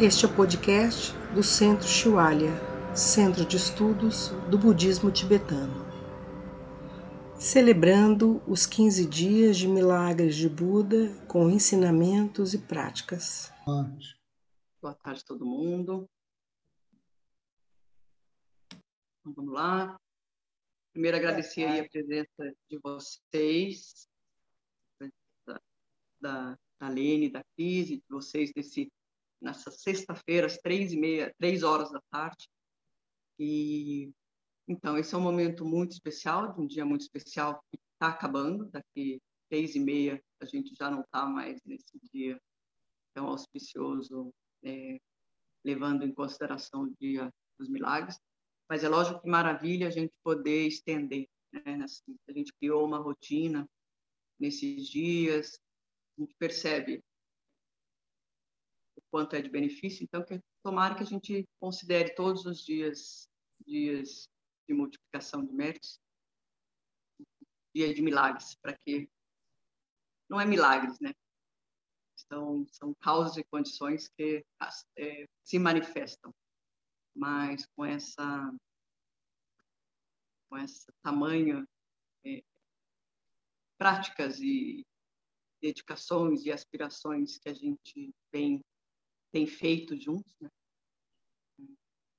Este é o podcast do Centro Shiwalya, Centro de Estudos do Budismo Tibetano. Celebrando os 15 dias de milagres de Buda com ensinamentos e práticas. Boa tarde, todo mundo. Então, vamos lá. Primeiro, agradecer a presença de vocês, da, da, da Lene, da Cris, de vocês nesse, nessa sexta-feira, às três e meia, três horas da tarde. E então esse é um momento muito especial, de um dia muito especial que está acabando. Daqui três e meia a gente já não está mais nesse dia tão auspicioso, é, levando em consideração o dia dos milagres. Mas é lógico que maravilha a gente poder estender. Né? Assim, a gente criou uma rotina nesses dias, a gente percebe quanto é de benefício, então que tomara que a gente considere todos os dias dias de multiplicação de méritos, dia de milagres, para que não é milagres, né? Então, são causas e condições que é, se manifestam mas com essa com essa tamanha é, práticas e dedicações e aspirações que a gente tem tem feito juntos, né?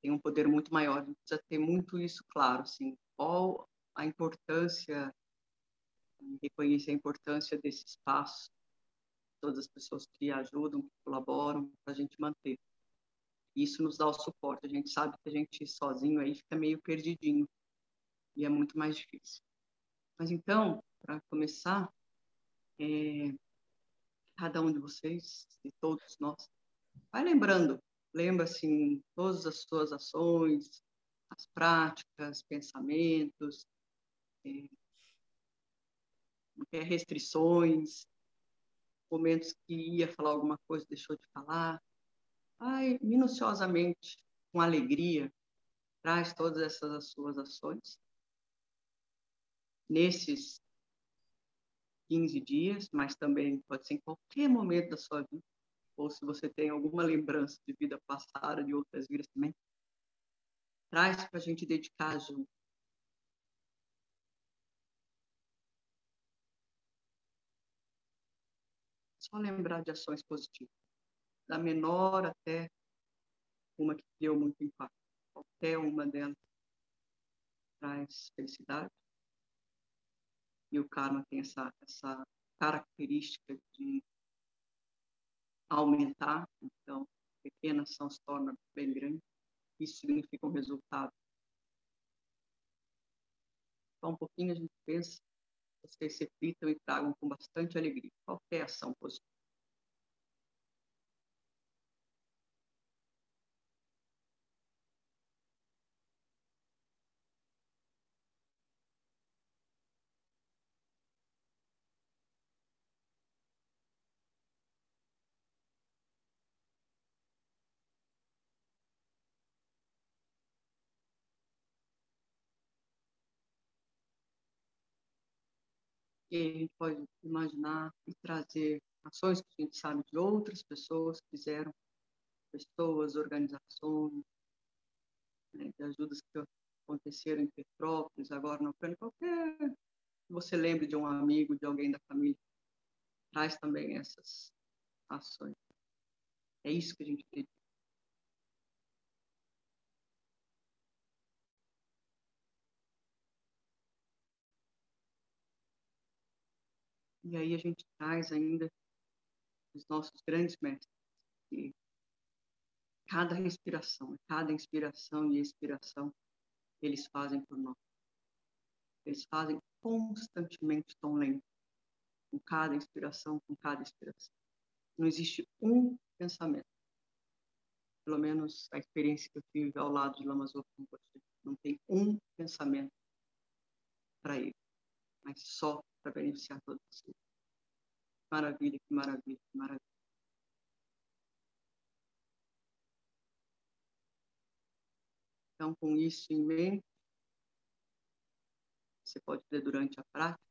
tem um poder muito maior. A gente precisa ter muito isso claro, assim, qual a importância reconhecer a importância desse espaço, todas as pessoas que ajudam, que colaboram para a gente manter. Isso nos dá o suporte. A gente sabe que a gente sozinho aí fica meio perdidinho e é muito mais difícil. Mas então, para começar, é, cada um de vocês e todos nós, vai lembrando, lembra assim todas as suas ações, as práticas, pensamentos, é, restrições, momentos que ia falar alguma coisa deixou de falar, vai minuciosamente, com alegria, traz todas essas suas ações. Nesses 15 dias, mas também pode ser em qualquer momento da sua vida, ou se você tem alguma lembrança de vida passada, de outras vidas também, traz para a gente dedicar junto. Só lembrar de ações positivas da menor até uma que deu muito impacto. Qualquer uma delas traz felicidade. E o karma tem essa, essa característica de aumentar, então, pequena ação se torna bem grande. Isso significa um resultado. Só um pouquinho a gente pensa, vocês reflitam e tragam com bastante alegria qualquer ação positiva. E a gente pode imaginar e trazer ações que a gente sabe de outras pessoas que fizeram, pessoas, organizações, né, de ajudas que aconteceram em Petrópolis, agora na Ucrânia, qualquer você lembre de um amigo, de alguém da família, traz também essas ações. É isso que a gente pede. E aí a gente traz ainda os nossos grandes mestres, que cada respiração, cada inspiração e expiração, eles fazem por nós. Eles fazem constantemente tão lento, com cada inspiração, com cada expiração. Não existe um pensamento. Pelo menos a experiência que eu tive ao lado de Lama não tem um pensamento para ele, mas só para beneficiar todos vocês. Maravilha, que maravilha, que maravilha. Então, com isso em mente, você pode ver durante a prática,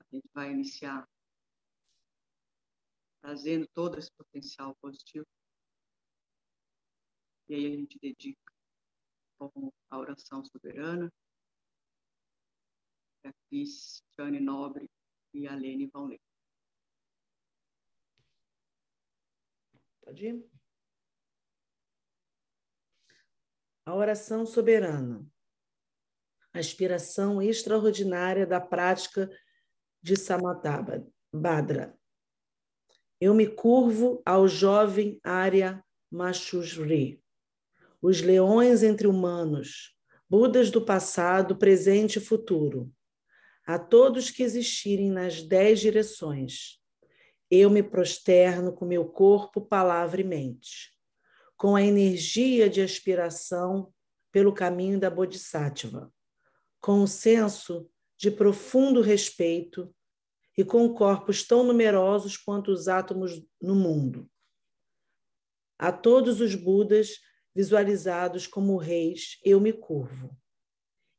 a gente vai iniciar trazendo todo esse potencial positivo E aí a gente dedica a oração soberana. Cristiane Nobre e a Lene vão ler. Pode ir? A oração soberana. A inspiração extraordinária da prática de Samatha Badra. Eu me curvo ao jovem Arya Machushri. Os leões entre humanos, Budas do passado, presente e futuro. A todos que existirem nas dez direções, eu me prosterno com meu corpo, palavra e mente, com a energia de aspiração pelo caminho da Bodhisattva, com o senso de profundo respeito e com corpos tão numerosos quanto os átomos no mundo. A todos os Budas visualizados como reis, eu me curvo.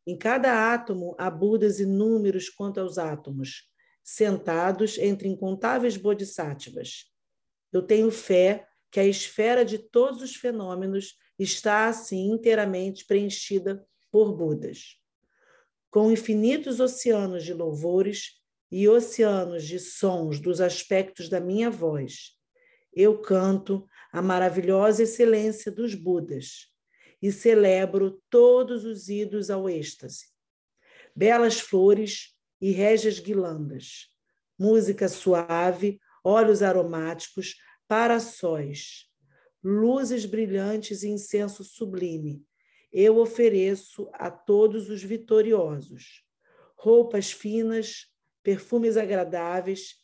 Em cada átomo há Budas inúmeros quanto aos átomos, sentados entre incontáveis bodhisattvas. Eu tenho fé que a esfera de todos os fenômenos está assim inteiramente preenchida por Budas. Com infinitos oceanos de louvores e oceanos de sons dos aspectos da minha voz, eu canto a maravilhosa excelência dos Budas e celebro todos os idos ao êxtase. Belas flores e régias guirlandas, música suave, óleos aromáticos, paraçóis, luzes brilhantes e incenso sublime. Eu ofereço a todos os vitoriosos roupas finas, perfumes agradáveis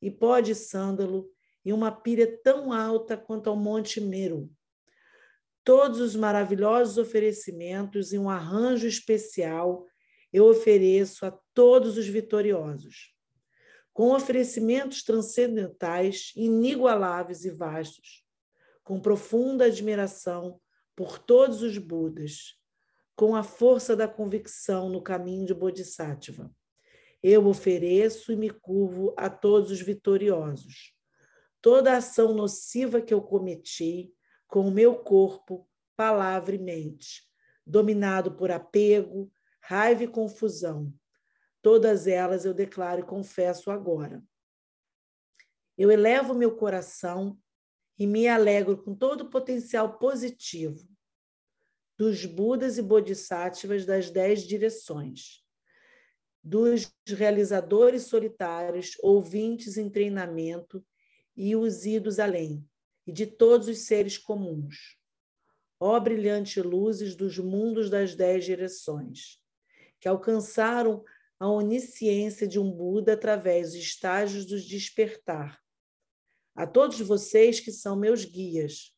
e pó de sândalo e uma pilha tão alta quanto ao Monte Meru. Todos os maravilhosos oferecimentos e um arranjo especial eu ofereço a todos os vitoriosos, com oferecimentos transcendentais, inigualáveis e vastos, com profunda admiração por todos os Budas, com a força da convicção no caminho de Bodhisattva. Eu ofereço e me curvo a todos os vitoriosos. Toda ação nociva que eu cometi com o meu corpo, palavra e mente, dominado por apego, raiva e confusão. Todas elas eu declaro e confesso agora. Eu elevo meu coração e me alegro com todo o potencial positivo dos Budas e Bodhisattvas das dez direções, dos realizadores solitários, ouvintes em treinamento e os idos além, e de todos os seres comuns. Ó brilhante luzes dos mundos das dez direções, que alcançaram a onisciência de um Buda através dos estágios do despertar. A todos vocês que são meus guias,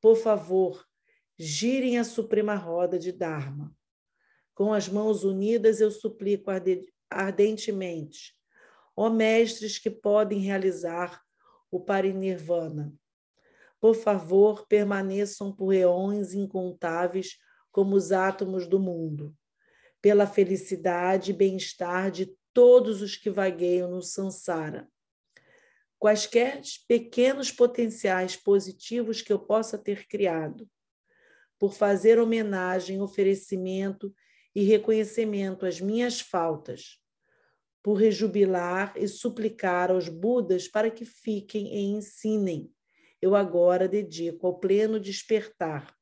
por favor, girem a suprema roda de Dharma. Com as mãos unidas, eu suplico ardentemente, ó mestres que podem realizar o parinirvana. Por favor, permaneçam por eões incontáveis como os átomos do mundo pela felicidade e bem-estar de todos os que vagueiam no samsara. Quaisquer pequenos potenciais positivos que eu possa ter criado, por fazer homenagem, oferecimento e reconhecimento às minhas faltas, por rejubilar e suplicar aos Budas para que fiquem e ensinem. Eu agora dedico ao pleno despertar.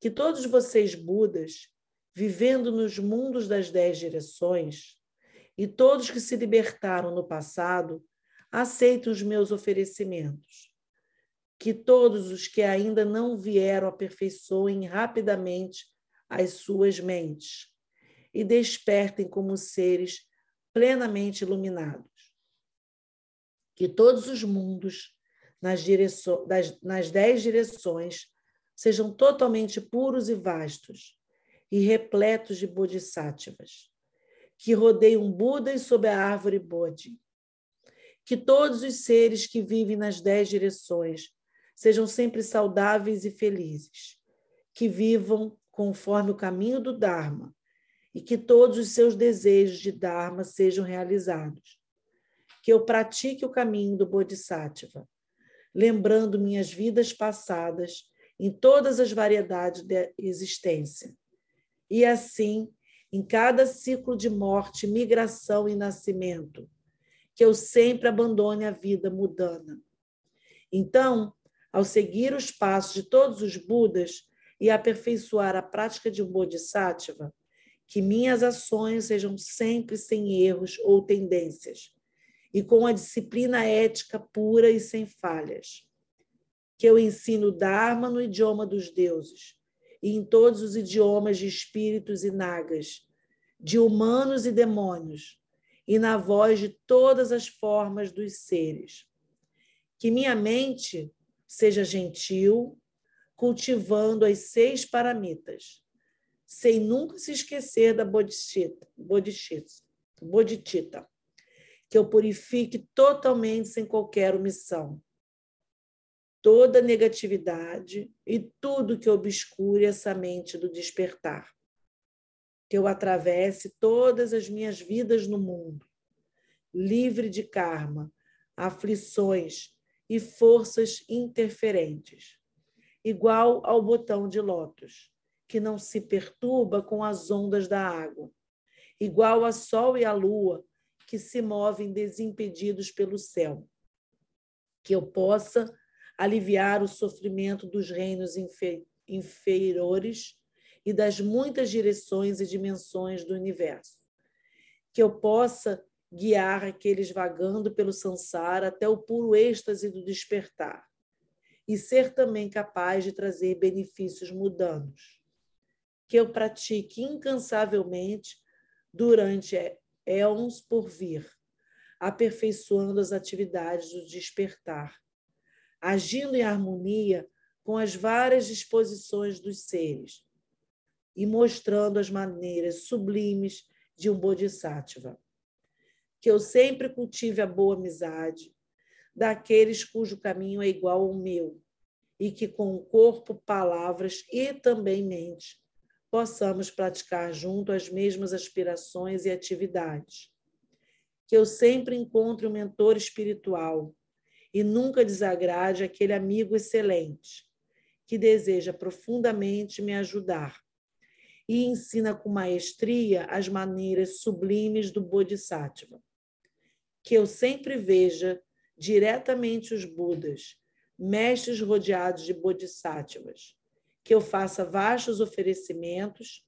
Que todos vocês, Budas, vivendo nos mundos das dez direções, e todos que se libertaram no passado, aceitem os meus oferecimentos. Que todos os que ainda não vieram aperfeiçoem rapidamente as suas mentes e despertem como seres plenamente iluminados. Que todos os mundos, nas, direço, das, nas dez direções, sejam totalmente puros e vastos, e repletos de bodhisattvas, que rodeiam Budas sob a árvore Bodhi. Que todos os seres que vivem nas dez direções sejam sempre saudáveis e felizes, que vivam conforme o caminho do Dharma e que todos os seus desejos de Dharma sejam realizados. Que eu pratique o caminho do Bodhisattva, lembrando minhas vidas passadas em todas as variedades da existência. E assim, em cada ciclo de morte, migração e nascimento, que eu sempre abandone a vida mudana. Então, ao seguir os passos de todos os Budas e aperfeiçoar a prática de um Bodhisattva, que minhas ações sejam sempre sem erros ou tendências, e com a disciplina ética pura e sem falhas. Que eu ensino Dharma no idioma dos deuses, e em todos os idiomas de espíritos e nagas, de humanos e demônios, e na voz de todas as formas dos seres. Que minha mente seja gentil, cultivando as seis paramitas, sem nunca se esquecer da bodhicitta, bodhicitta, bodhicitta, que eu purifique totalmente sem qualquer omissão toda negatividade e tudo que obscure essa mente do despertar. Que eu atravesse todas as minhas vidas no mundo, livre de karma, aflições e forças interferentes, igual ao botão de lótus que não se perturba com as ondas da água, igual a sol e a lua, que se movem desimpedidos pelo céu. Que eu possa aliviar o sofrimento dos reinos inferiores e das muitas direções e dimensões do universo. Que eu possa guiar aqueles vagando pelo sansara até o puro êxtase do despertar e ser também capaz de trazer benefícios mudanos que eu pratique incansavelmente durante éons por vir, aperfeiçoando as atividades do despertar, agindo em harmonia com as várias disposições dos seres e mostrando as maneiras sublimes de um bodhisattva. Que eu sempre cultive a boa amizade daqueles cujo caminho é igual ao meu e que com o corpo, palavras e também mente possamos praticar junto as mesmas aspirações e atividades. Que eu sempre encontre um mentor espiritual e nunca desagrade aquele amigo excelente que deseja profundamente me ajudar e ensina com maestria as maneiras sublimes do Bodhisattva. Que eu sempre veja diretamente os Budas, mestres rodeados de Bodhisattvas, que eu faça vastos oferecimentos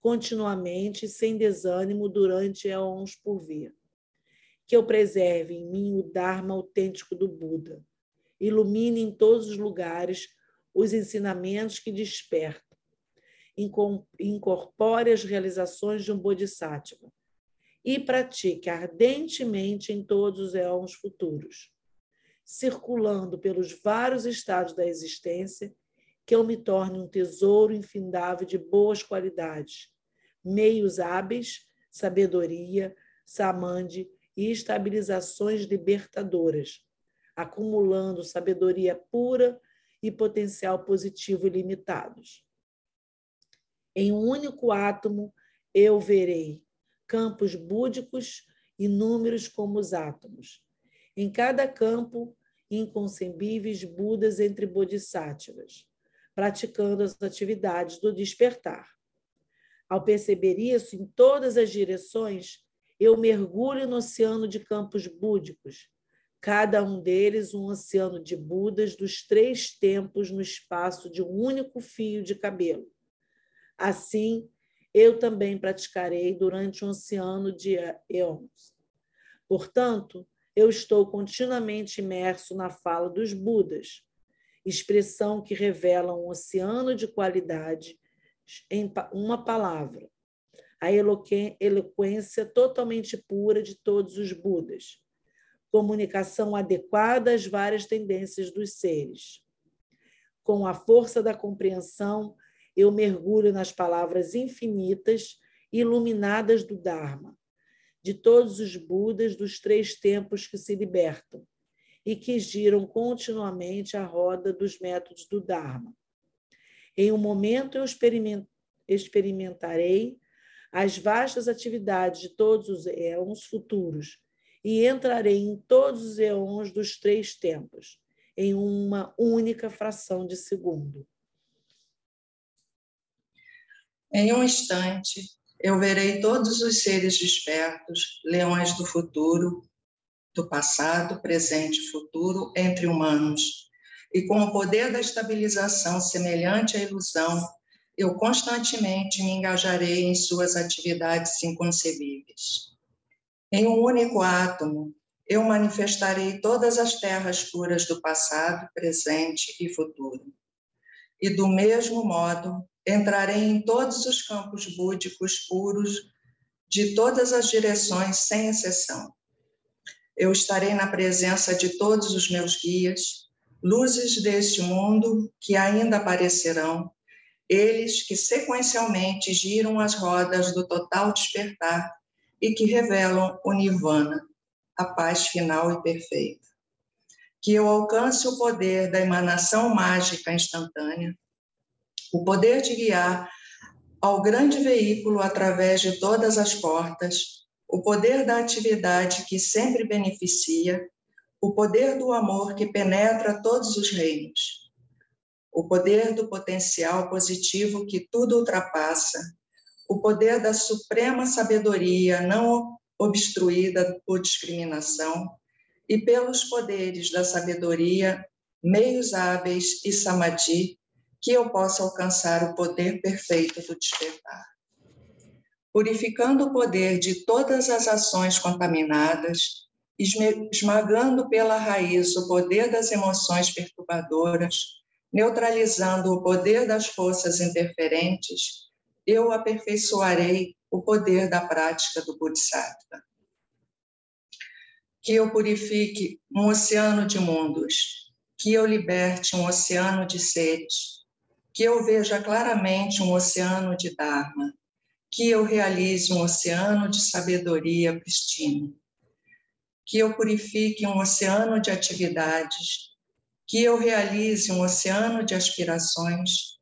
continuamente, sem desânimo, durante eons por vir. Que eu preserve em mim o Dharma autêntico do Buda. Ilumine em todos os lugares os ensinamentos que despertam. Incorpore as realizações de um Bodhisattva. E pratique ardentemente em todos os eons futuros, circulando pelos vários estados da existência que eu me torne um tesouro infindável de boas qualidades, meios hábeis, sabedoria, samande e estabilizações libertadoras, acumulando sabedoria pura e potencial positivo ilimitados. Em um único átomo eu verei campos búdicos inúmeros como os átomos. Em cada campo, inconcebíveis Budas entre bodhisattvas praticando as atividades do despertar. Ao perceber isso em todas as direções, eu mergulho no oceano de campos búdicos, cada um deles um oceano de Budas dos três tempos no espaço de um único fio de cabelo. Assim, eu também praticarei durante um oceano de eons. Portanto, eu estou continuamente imerso na fala dos Budas, expressão que revela um oceano de qualidade em uma palavra, a eloquência totalmente pura de todos os Budas, comunicação adequada às várias tendências dos seres. Com a força da compreensão, eu mergulho nas palavras infinitas, iluminadas do Dharma, de todos os Budas dos três tempos que se libertam, e que giram continuamente a roda dos métodos do Dharma. Em um momento eu experimentarei as vastas atividades de todos os éons futuros e entrarei em todos os éons dos três tempos, em uma única fração de segundo. Em um instante, eu verei todos os seres despertos, leões do futuro, do passado, presente e futuro, entre humanos. E com o poder da estabilização semelhante à ilusão, eu constantemente me engajarei em suas atividades inconcebíveis. Em um único átomo, eu manifestarei todas as terras puras do passado, presente e futuro. E do mesmo modo, entrarei em todos os campos búdicos puros de todas as direções, sem exceção. Eu estarei na presença de todos os meus guias, luzes deste mundo que ainda aparecerão, eles que sequencialmente giram as rodas do total despertar e que revelam o nirvana, a paz final e perfeita. Que eu alcance o poder da emanação mágica instantânea, o poder de guiar ao grande veículo através de todas as portas, o poder da atividade que sempre beneficia, o poder do amor que penetra todos os reinos, o poder do potencial positivo que tudo ultrapassa, o poder da suprema sabedoria não obstruída por discriminação e pelos poderes da sabedoria, meios hábeis e samadhi que eu possa alcançar o poder perfeito do despertar. Purificando o poder de todas as ações contaminadas, esmagando pela raiz o poder das emoções perturbadoras, neutralizando o poder das forças interferentes, eu aperfeiçoarei o poder da prática do Bodhisattva. Que eu purifique um oceano de mundos, que eu liberte um oceano de seres, que eu veja claramente um oceano de Dharma, que eu realize um oceano de sabedoria pristina, que eu purifique um oceano de atividades, que eu realize um oceano de aspirações,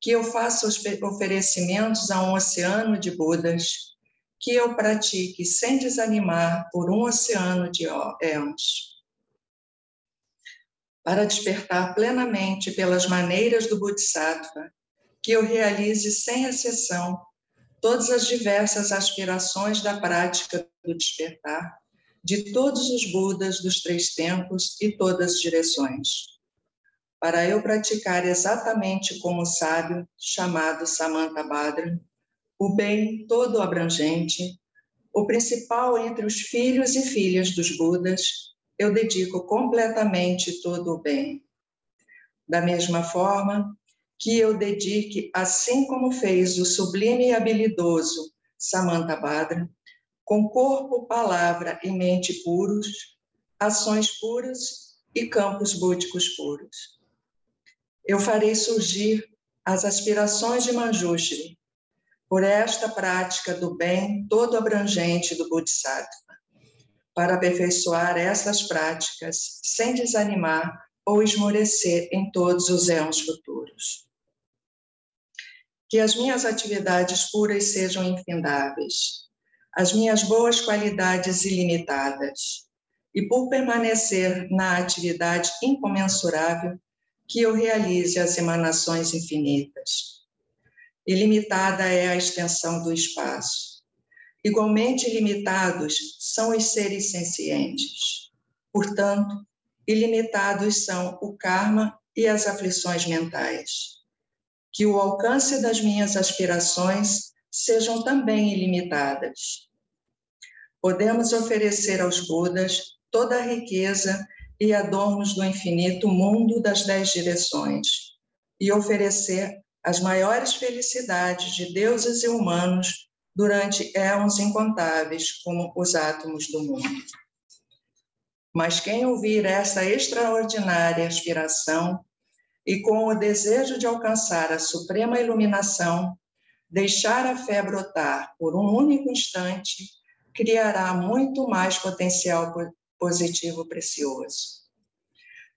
que eu faça os oferecimentos a um oceano de Budas, que eu pratique sem desanimar por um oceano de éons para despertar plenamente pelas maneiras do Bodhisattva, que eu realize sem exceção todas as diversas aspirações da prática do despertar, de todos os Budas dos três tempos e todas as direções. Para eu praticar exatamente como o sábio chamado Samantabhadra, o bem todo abrangente, o principal entre os filhos e filhas dos Budas, eu dedico completamente todo o bem. Da mesma forma que eu dedique, assim como fez o sublime e habilidoso Samantha Badra, com corpo, palavra e mente puros, ações puras e campos búdicos puros. Eu farei surgir as aspirações de Manjushri por esta prática do bem todo abrangente do Bodhisattva para aperfeiçoar essas práticas sem desanimar ou esmorecer em todos os éons futuros. Que as minhas atividades puras sejam infindáveis, as minhas boas qualidades ilimitadas, e por permanecer na atividade incomensurável, que eu realize as emanações infinitas. Ilimitada é a extensão do espaço Igualmente ilimitados são os seres sencientes. Portanto, ilimitados são o karma e as aflições mentais. Que o alcance das minhas aspirações sejam também ilimitadas. Podemos oferecer aos Budas toda a riqueza e adornos do infinito mundo das dez direções e oferecer as maiores felicidades de deuses e humanos durante éons incontáveis, como os átomos do mundo. Mas quem ouvir essa extraordinária aspiração e com o desejo de alcançar a suprema iluminação, deixar a fé brotar por um único instante, criará muito mais potencial positivo precioso.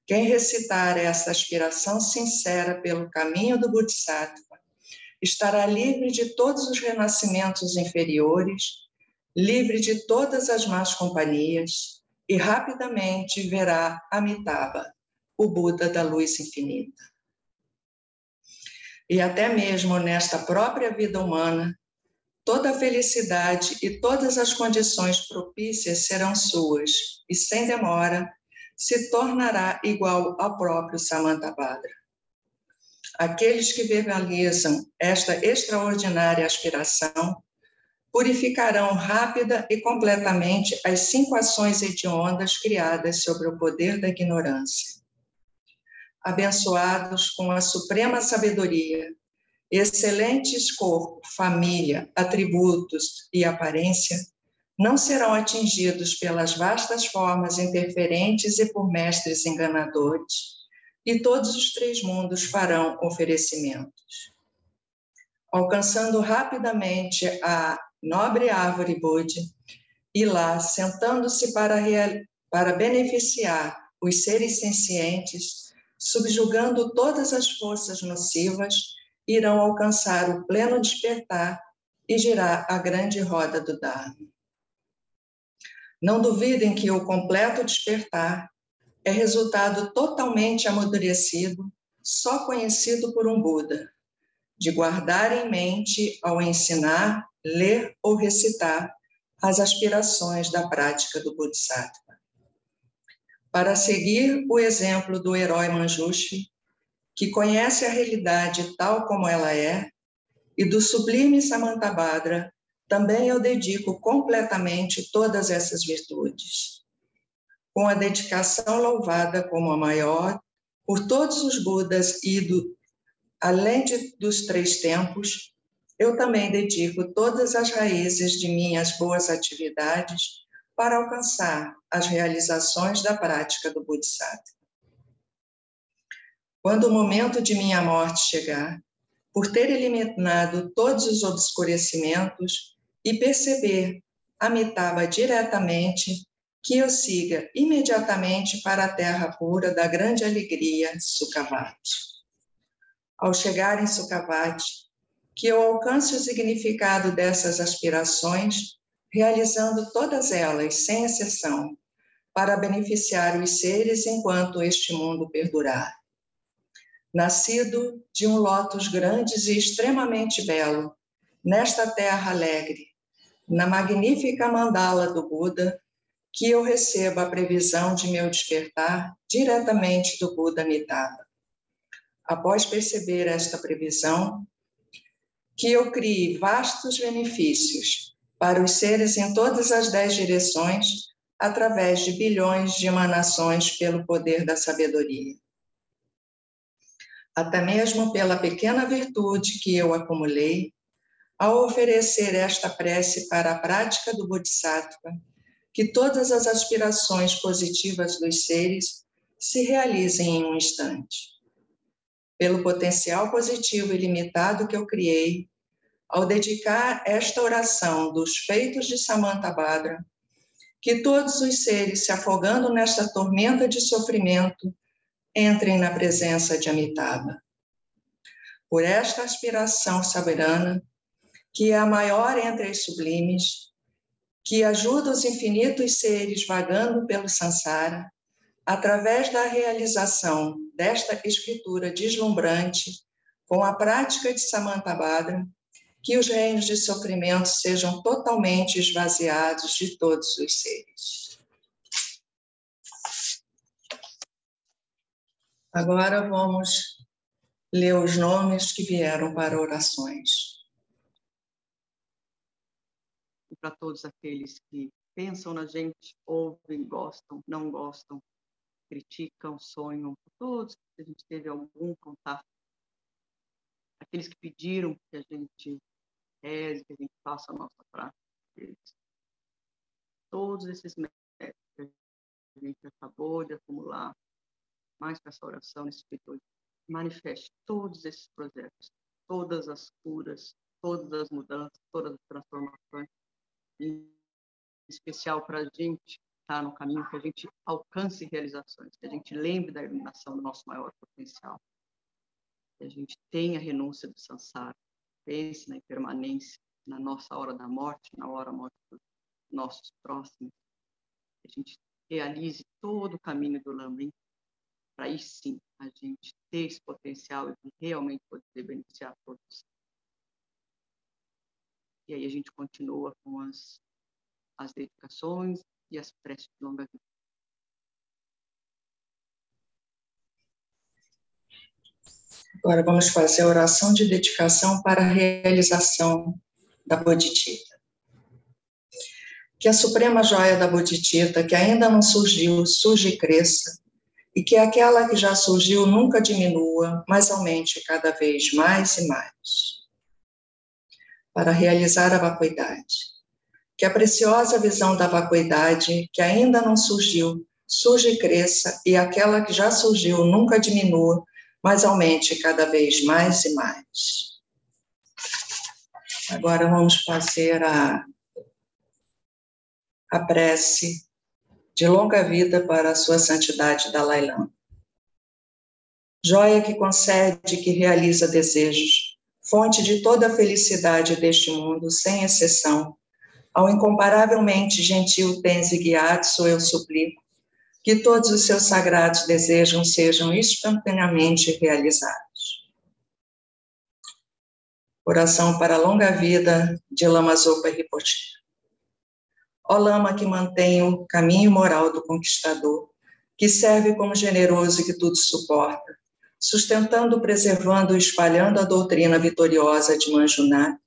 Quem recitar essa aspiração sincera pelo caminho do Bodhisattva estará livre de todos os renascimentos inferiores, livre de todas as más companhias e rapidamente verá Amitabha, o Buda da luz infinita. E até mesmo nesta própria vida humana, toda a felicidade e todas as condições propícias serão suas, e sem demora se tornará igual ao próprio Samantabhadra. Aqueles que verbalizam esta extraordinária aspiração purificarão rápida e completamente as cinco ações hediondas criadas sobre o poder da ignorância. Abençoados com a suprema sabedoria, excelentes corpo, família, atributos e aparência, não serão atingidos pelas vastas formas interferentes e por mestres enganadores, e todos os três mundos farão oferecimentos. Alcançando rapidamente a nobre árvore Bodhi, e lá, sentando-se para, para beneficiar os seres sencientes, subjugando todas as forças nocivas, irão alcançar o pleno despertar e girar a grande roda do Dharma. Não duvidem que o completo despertar é resultado totalmente amadurecido, só conhecido por um Buda, de guardar em mente ao ensinar, ler ou recitar as aspirações da prática do Bodhisattva. Para seguir o exemplo do herói Manjushri, que conhece a realidade tal como ela é, e do sublime Samantabhadra, também eu dedico completamente todas essas virtudes. Com a dedicação louvada como a maior por todos os Budas e do, além de, dos três tempos, eu também dedico todas as raízes de minhas boas atividades para alcançar as realizações da prática do Bodhisattva. Quando o momento de minha morte chegar, por ter eliminado todos os obscurecimentos e perceber Amitabha diretamente, que eu siga imediatamente para a terra pura da grande alegria, Sukhavati. Ao chegar em Sukhavati, que eu alcance o significado dessas aspirações, realizando todas elas, sem exceção, para beneficiar os seres enquanto este mundo perdurar nascido de um lótus grande e extremamente belo, nesta terra alegre, na magnífica mandala do Buda, que eu receba a previsão de meu despertar diretamente do Buda Amitabha. Após perceber esta previsão, que eu crie vastos benefícios para os seres em todas as dez direções, através de bilhões de emanações pelo poder da sabedoria até mesmo pela pequena virtude que eu acumulei, ao oferecer esta prece para a prática do Bodhisattva, que todas as aspirações positivas dos seres se realizem em um instante. Pelo potencial positivo ilimitado que eu criei, ao dedicar esta oração dos feitos de Samantha Badra, que todos os seres se afogando nesta tormenta de sofrimento entrem na presença de Amitabha. Por esta aspiração soberana, que é a maior entre as sublimes, que ajuda os infinitos seres vagando pelo sansara, através da realização desta escritura deslumbrante, com a prática de Samantabhadra, que os reinos de sofrimento sejam totalmente esvaziados de todos os seres. Agora vamos ler os nomes que vieram para orações. E para todos aqueles que pensam na gente, ouvem, gostam, não gostam, criticam, sonham, todos que a gente teve algum contato, aqueles que pediram que a gente reze, que a gente faça a nossa prática, todos esses méritos que a gente acabou de acumular, mais para essa oração nesse período, manifeste todos esses projetos, todas as curas, todas as mudanças, todas as transformações, em especial para a gente estar tá no caminho, que a gente alcance realizações, que a gente lembre da iluminação do nosso maior potencial, que a gente tenha renúncia do sansara, pense na impermanência, na nossa hora da morte, na hora da morte dos nossos próximos, que a gente realize todo o caminho do Lambrim para aí sim a gente ter esse potencial e realmente poder beneficiar todos. E aí a gente continua com as, as dedicações e as preces de longa vida. Agora vamos fazer a oração de dedicação para a realização da Bodhicitta. Que a suprema joia da Bodhicitta, que ainda não surgiu, surge e cresça, e que aquela que já surgiu nunca diminua, mas aumente cada vez mais e mais. Para realizar a vacuidade. Que a preciosa visão da vacuidade, que ainda não surgiu, surge e cresça, e aquela que já surgiu nunca diminua, mas aumente cada vez mais e mais. Agora vamos fazer a, a prece de longa vida para a sua santidade Dalai Lama. Joia que concede, que realiza desejos, fonte de toda a felicidade deste mundo, sem exceção, ao incomparavelmente gentil Tenzi Gyatso eu suplico, que todos os seus sagrados desejos sejam instantaneamente realizados. Oração para a longa vida de Lama Zopa Rinpoche. Ó Lama que mantém o caminho moral do conquistador, que serve como generoso e que tudo suporta, sustentando, preservando e espalhando a doutrina vitoriosa de Manjuná,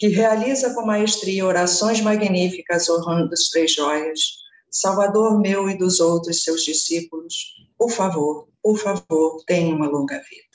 que realiza com maestria orações magníficas honrando as três joias, Salvador meu e dos outros seus discípulos, por favor, por favor, tenha uma longa vida.